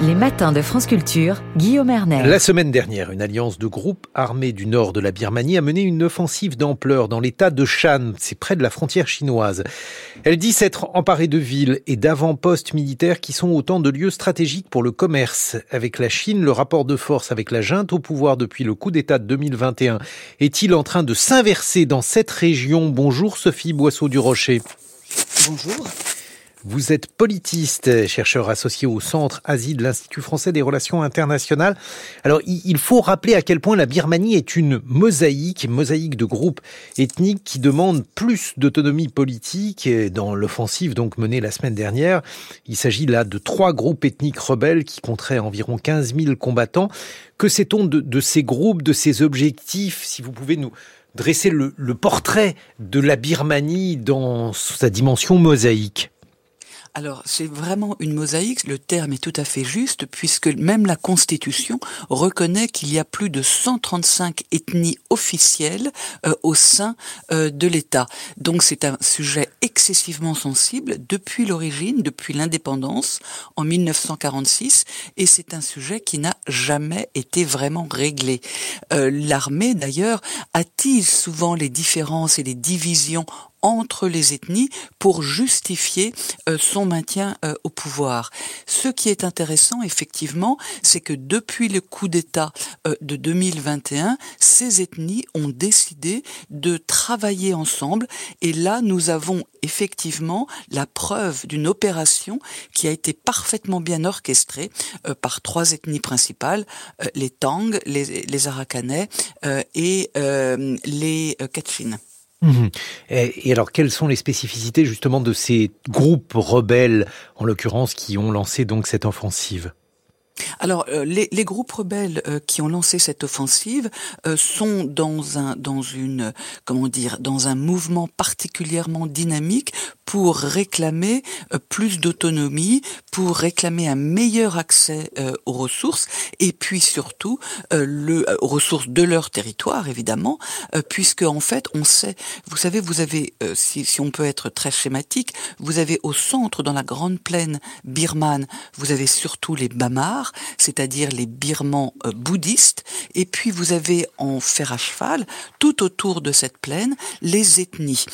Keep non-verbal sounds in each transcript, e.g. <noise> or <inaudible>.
Les matins de France Culture, Guillaume Erner. La semaine dernière, une alliance de groupes armés du nord de la Birmanie a mené une offensive d'ampleur dans l'état de Shan, c'est près de la frontière chinoise. Elle dit s'être emparée de villes et d'avant-postes militaires qui sont autant de lieux stratégiques pour le commerce. Avec la Chine, le rapport de force avec la junte au pouvoir depuis le coup d'État de 2021 est-il en train de s'inverser dans cette région? Bonjour Sophie Boisseau du Rocher. Bonjour. Vous êtes politiste, chercheur associé au Centre Asie de l'Institut français des relations internationales. Alors, il faut rappeler à quel point la Birmanie est une mosaïque, mosaïque de groupes ethniques qui demandent plus d'autonomie politique. Dans l'offensive donc menée la semaine dernière, il s'agit là de trois groupes ethniques rebelles qui compteraient environ 15 000 combattants. Que sait-on de, ces groupes, de ces objectifs? Si vous pouvez nous dresser le portrait de la Birmanie dans sa dimension mosaïque. Alors, c'est vraiment une mosaïque, le terme est tout à fait juste, puisque même la Constitution reconnaît qu'il y a plus de 135 ethnies officielles euh, au sein euh, de l'État. Donc c'est un sujet excessivement sensible depuis l'origine, depuis l'indépendance en 1946, et c'est un sujet qui n'a jamais été vraiment réglé. Euh, l'armée, d'ailleurs, attise souvent les différences et les divisions entre les ethnies pour justifier euh, son maintien euh, au pouvoir. Ce qui est intéressant, effectivement, c'est que depuis le coup d'État euh, de 2021, ces ethnies ont décidé de travailler ensemble et là, nous avons effectivement la preuve d'une opération qui a été parfaitement bien orchestrée par trois ethnies principales, les Tang, les, les Arakanais et les Kachin. Mhm. Et, alors, quelles sont les spécificités justement de ces groupes rebelles, en l'occurrence, qui ont lancé donc cette offensive? Alors, euh, les, les, groupes rebelles euh, qui ont lancé cette offensive euh, sont dans un, dans une, comment dire, dans un mouvement particulièrement dynamique pour réclamer plus d'autonomie, pour réclamer un meilleur accès aux ressources et puis surtout le, aux ressources de leur territoire évidemment, puisque en fait on sait, vous savez, vous avez, si, si on peut être très schématique, vous avez au centre dans la grande plaine birmane, vous avez surtout les Bamars, c'est-à-dire les birmans bouddhistes, et puis vous avez en fer à cheval, tout autour de cette plaine, les ethnies.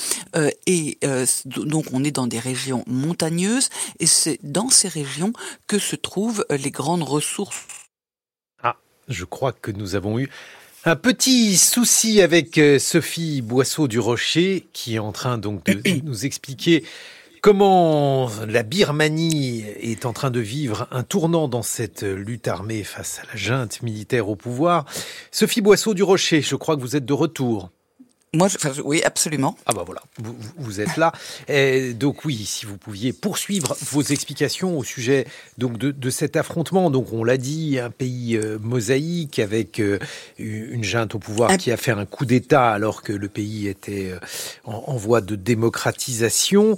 et donc on est dans des régions montagneuses et c'est dans ces régions que se trouvent euh, les grandes ressources. Ah, je crois que nous avons eu un petit souci avec euh, Sophie Boisseau du Rocher qui est en train donc de <clears throat> nous expliquer comment la Birmanie est en train de vivre un tournant dans cette lutte armée face à la junte militaire au pouvoir? Sophie Boisseau du Rocher, je crois que vous êtes de retour. Moi, oui, absolument. Ah bah voilà, vous, vous êtes là. Et donc oui, si vous pouviez poursuivre vos explications au sujet donc de, de cet affrontement. Donc on l'a dit, un pays euh, mosaïque avec euh, une junte au pouvoir qui a fait un coup d'État alors que le pays était euh, en, en, voie de démocratisation.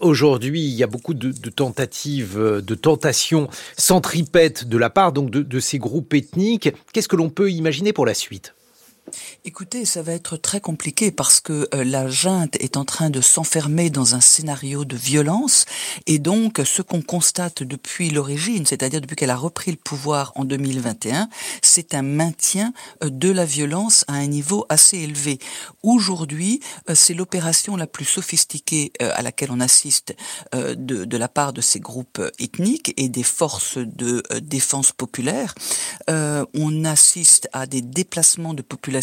Aujourd'hui, il y a beaucoup de, de, tentatives, de tentations centripètes de la part donc de, de ces groupes ethniques. Qu'est-ce que l'on peut imaginer pour la suite? Écoutez, ça va être très compliqué parce que euh, la junte est en train de s'enfermer dans un scénario de violence et donc ce qu'on constate depuis l'origine, c'est-à-dire depuis qu'elle a repris le pouvoir en 2021, c'est un maintien euh, de la violence à un niveau assez élevé. Aujourd'hui, euh, c'est l'opération la plus sophistiquée à laquelle on assiste de, de, la part de ces groupes ethniques et des forces de défense populaire. On assiste à des déplacements de population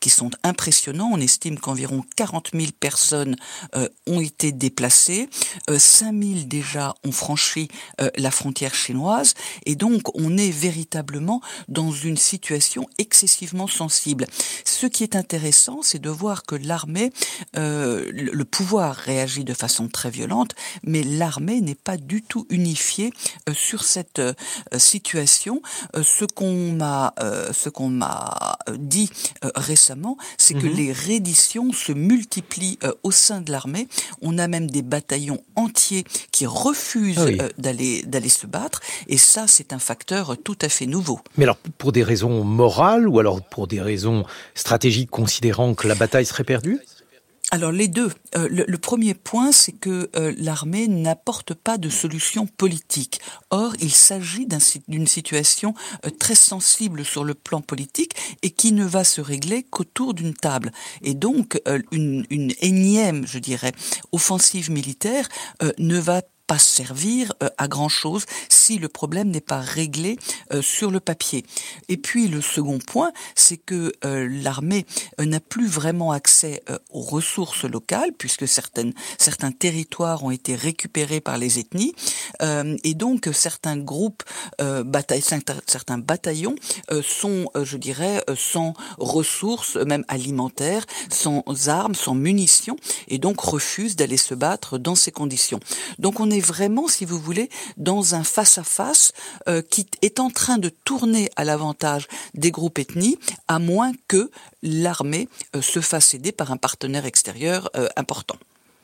qui sont impressionnants. On estime qu'environ 40 000 personnes euh, ont été déplacées, euh, 5 000 déjà ont franchi euh, la frontière chinoise, et donc on est véritablement dans une situation excessivement sensible. Ce qui est intéressant, c'est de voir que l'armée, euh, le pouvoir réagit de façon très violente, mais l'armée n'est pas du tout unifiée euh, sur cette euh, situation. ce qu'on m'a, ce qu'on m'a dit récemment, c'est que mhm. les redditions se multiplient euh, au sein de l'armée. On a même des bataillons entiers qui refusent ah euh, d'aller d'aller se battre, et ça, c'est un facteur tout à fait nouveau. Mais alors, pour des raisons morales ou alors pour des raisons stratégiques, considérant que la bataille serait perdue? Alors les deux. Euh, le, premier point, c'est que euh, l'armée n'apporte pas de solution politique. Or, il s'agit d'une situation euh, très sensible sur le plan politique et qui ne va se régler qu'autour d'une table. Et donc, une, une, énième, je dirais, offensive militaire ne va pas servir euh, à grand chose si le problème n'est pas réglé euh, sur le papier. Et puis le second point, c'est que euh, l'armée n'a plus vraiment accès aux ressources locales puisque certaines, certains territoires ont été récupérés par les ethnies et donc certains groupes, certains bataillons sont, je dirais, sans ressources, même alimentaires, sans armes, sans munitions et donc refusent d'aller se battre dans ces conditions. Donc on est vraiment, si vous voulez, dans un face-à-face euh, qui est en train de tourner à l'avantage des groupes ethniques, à moins que l'armée euh, se fasse aider par un partenaire extérieur euh, important.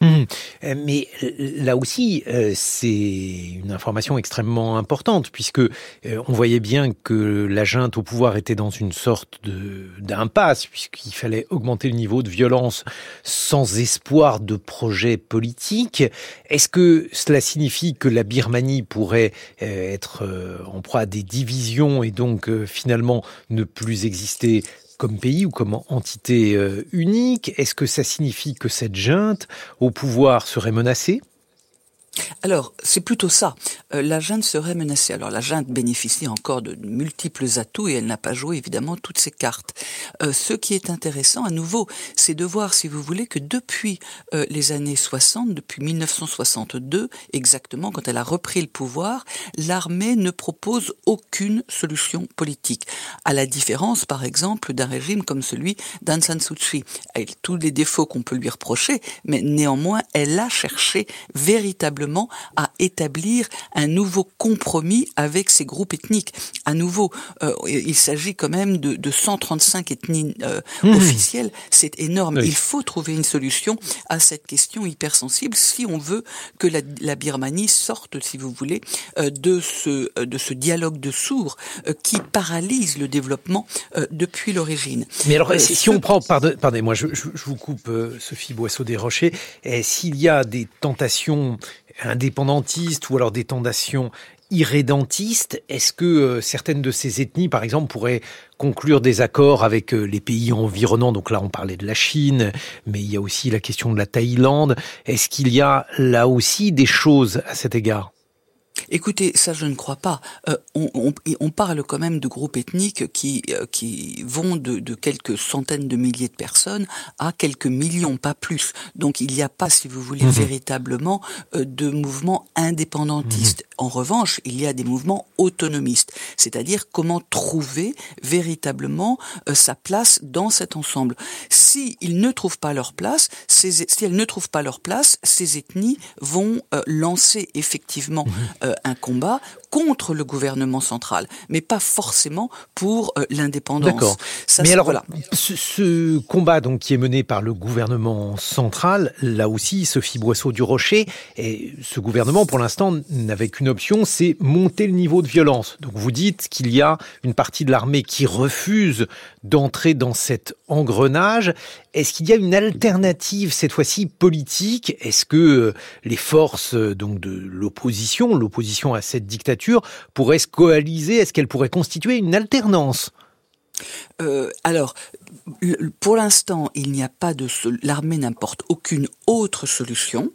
Mmh. Euh, mais euh, là aussi, euh, c'est une information extrêmement importante, puisque on voyait bien que la junte au pouvoir était dans une sorte d'impasse, puisqu'il fallait augmenter le niveau de violence sans espoir de projet politique. Est-ce que cela signifie que la Birmanie pourrait être en proie à des divisions et donc finalement ne plus exister comme pays ou comme entité euh, unique? Est-ce que ça signifie que cette junte au pouvoir serait menacée? Alors, c'est plutôt ça. Euh, la junte serait menacée. Alors, la junte bénéficie encore de multiples atouts et elle n'a pas joué évidemment toutes ses cartes. Euh, ce qui est intéressant, à nouveau, c'est de voir, si vous voulez, que depuis euh, les années 60, depuis 1962 exactement, quand elle a repris le pouvoir, l'armée ne propose aucune solution politique. À la différence, par exemple, d'un régime comme celui d'Aung San Suu Kyi, avec tous les défauts qu'on peut lui reprocher, mais néanmoins, elle a cherché véritablement à établir un nouveau compromis avec ces groupes ethniques. À nouveau, euh, il s'agit quand même de, de 135 ethnies euh, mmh. officielles. C'est énorme. Il faut trouver une solution à cette question hypersensible si on veut que la, la Birmanie sorte, si vous voulez, euh, de ce de ce dialogue de sourds qui paralyse le développement depuis l'origine. Mais alors, si, on prend, pardonnez-moi, je, je, vous coupe, Sophie Boisseau des Rochers, s'il y a des tentations indépendantistes ou alors des tendations irrédentistes, est-ce que euh, certaines de ces ethnies, par exemple, pourraient conclure des accords avec euh, les pays environnants? Donc là, on parlait de la Chine, mais il y a aussi la question de la Thaïlande. Est-ce qu'il y a là aussi des choses à cet égard? Écoutez, ça je ne crois pas. Euh, on, on, on, parle quand même de groupes ethniques qui, euh, qui vont de, de, quelques centaines de milliers de personnes à quelques millions, pas plus. Donc il n'y a pas, si vous voulez, mmh. véritablement euh, de mouvements indépendantistes. En revanche, il y a des mouvements autonomistes, c'est-à-dire comment trouver véritablement sa place dans cet ensemble. Si ils ne trouvent pas leur place, ces, si elles ne trouvent pas leur place, ces ethnies vont lancer effectivement mmh. Euh, un combat contre le gouvernement central, mais pas forcément pour euh, l'indépendance. D'accord. Mais alors, voilà. ce, combat donc qui est mené par le gouvernement central, là aussi, Sophie Boisseau du Rocher, et ce gouvernement, pour l'instant, n'avait qu'une option, c'est monter le niveau de violence. Donc vous dites qu'il y a une partie de l'armée qui refuse d'entrer dans cet engrenage. Est-ce qu'il y a une alternative cette fois-ci politique? Est-ce que euh, les forces donc de l'opposition, l'opposition à cette dictature pourrait se coaliser? Est-ce qu'elle pourrait constituer une alternance? Euh, alors, pour l'instant, il n'y a pas de l'armée n'importe aucune autre solution.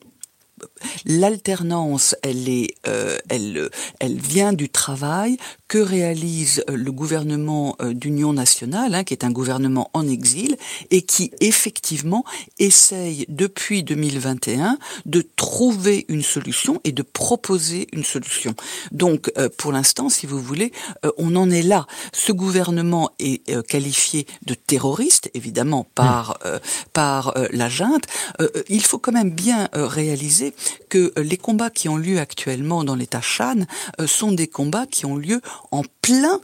L'alternance, elle est, euh, elle, elle vient du travail que réalise euh, le gouvernement euh, d'union nationale, hein, qui est un gouvernement en exil et qui effectivement essaye depuis 2021 de trouver une solution et de proposer une solution. Donc, pour l'instant, si vous voulez, on en est là. Ce gouvernement est qualifié de terroriste, évidemment par par la junte. il faut quand même bien réaliser que les combats qui ont lieu actuellement dans l'État Shan sont des combats qui ont lieu en plein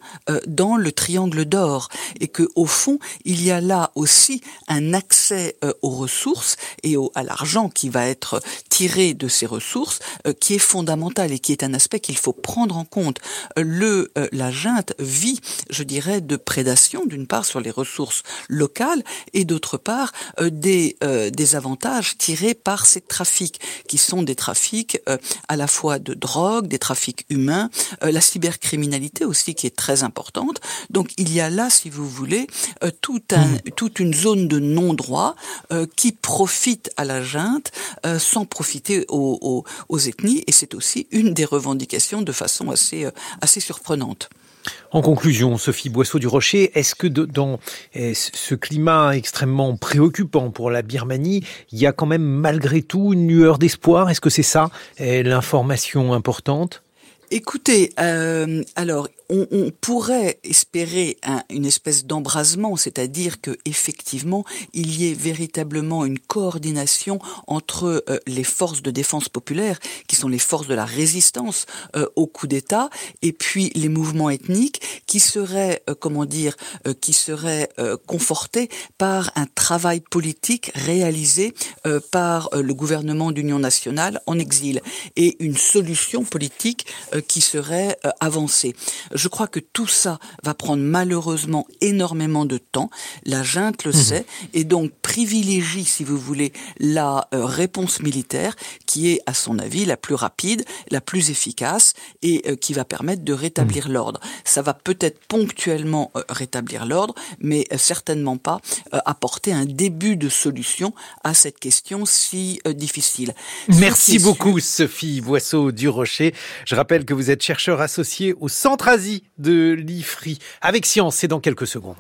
dans le triangle d'or et que au fond il y a là aussi un accès aux ressources et au, à l'argent qui va être tiré de ces ressources qui est fondamental et qui est un aspect qu'il faut prendre en compte. Le la junte vit, je dirais, de prédation d'une part sur les ressources locales et d'autre part euh, des, euh, des avantages tirés par ces trafics, qui sont des trafics euh, à la fois de drogue, des trafics humains, la cybercriminalité aussi qui est très importante. Donc il y a là, si vous voulez, tout un, mmh. toute une zone de non-droit qui profite à la junte sans profiter aux, aux, aux ethnies, et c'est aussi une des revendications de façon assez, assez surprenante. En conclusion, Sophie Boisseau du Rocher, est-ce que dans eh, ce climat extrêmement préoccupant pour la Birmanie, il y a quand même malgré tout une lueur d'espoir? Est-ce que c'est ça eh, l'information importante? Écoutez, euh, alors on, pourrait espérer un, une espèce d'embrasement, c'est-à-dire que effectivement il y ait véritablement une coordination entre euh, les forces de défense populaire, qui sont les forces de la résistance euh, au coup d'État, et puis les mouvements ethniques qui seraient, euh, comment dire, qui seraient confortés par un travail politique réalisé par le gouvernement d'union nationale en exil. Et une solution politique qui serait avancée. Je crois que tout ça va prendre malheureusement énormément de temps. La junte le mmh. sait et donc privilégie, si vous voulez, la euh, réponse militaire qui est, à son avis, la plus rapide, la plus efficace et euh, qui va permettre de rétablir mmh. l'ordre. Ça va peut-être ponctuellement euh, rétablir l'ordre, mais certainement pas apporter un début de solution à cette question si difficile. Merci beaucoup, Sophie Boisseau du Rocher. Je que vous êtes chercheur associé au Centre Asie de l'IFRI. Avec Science, c'est dans quelques secondes.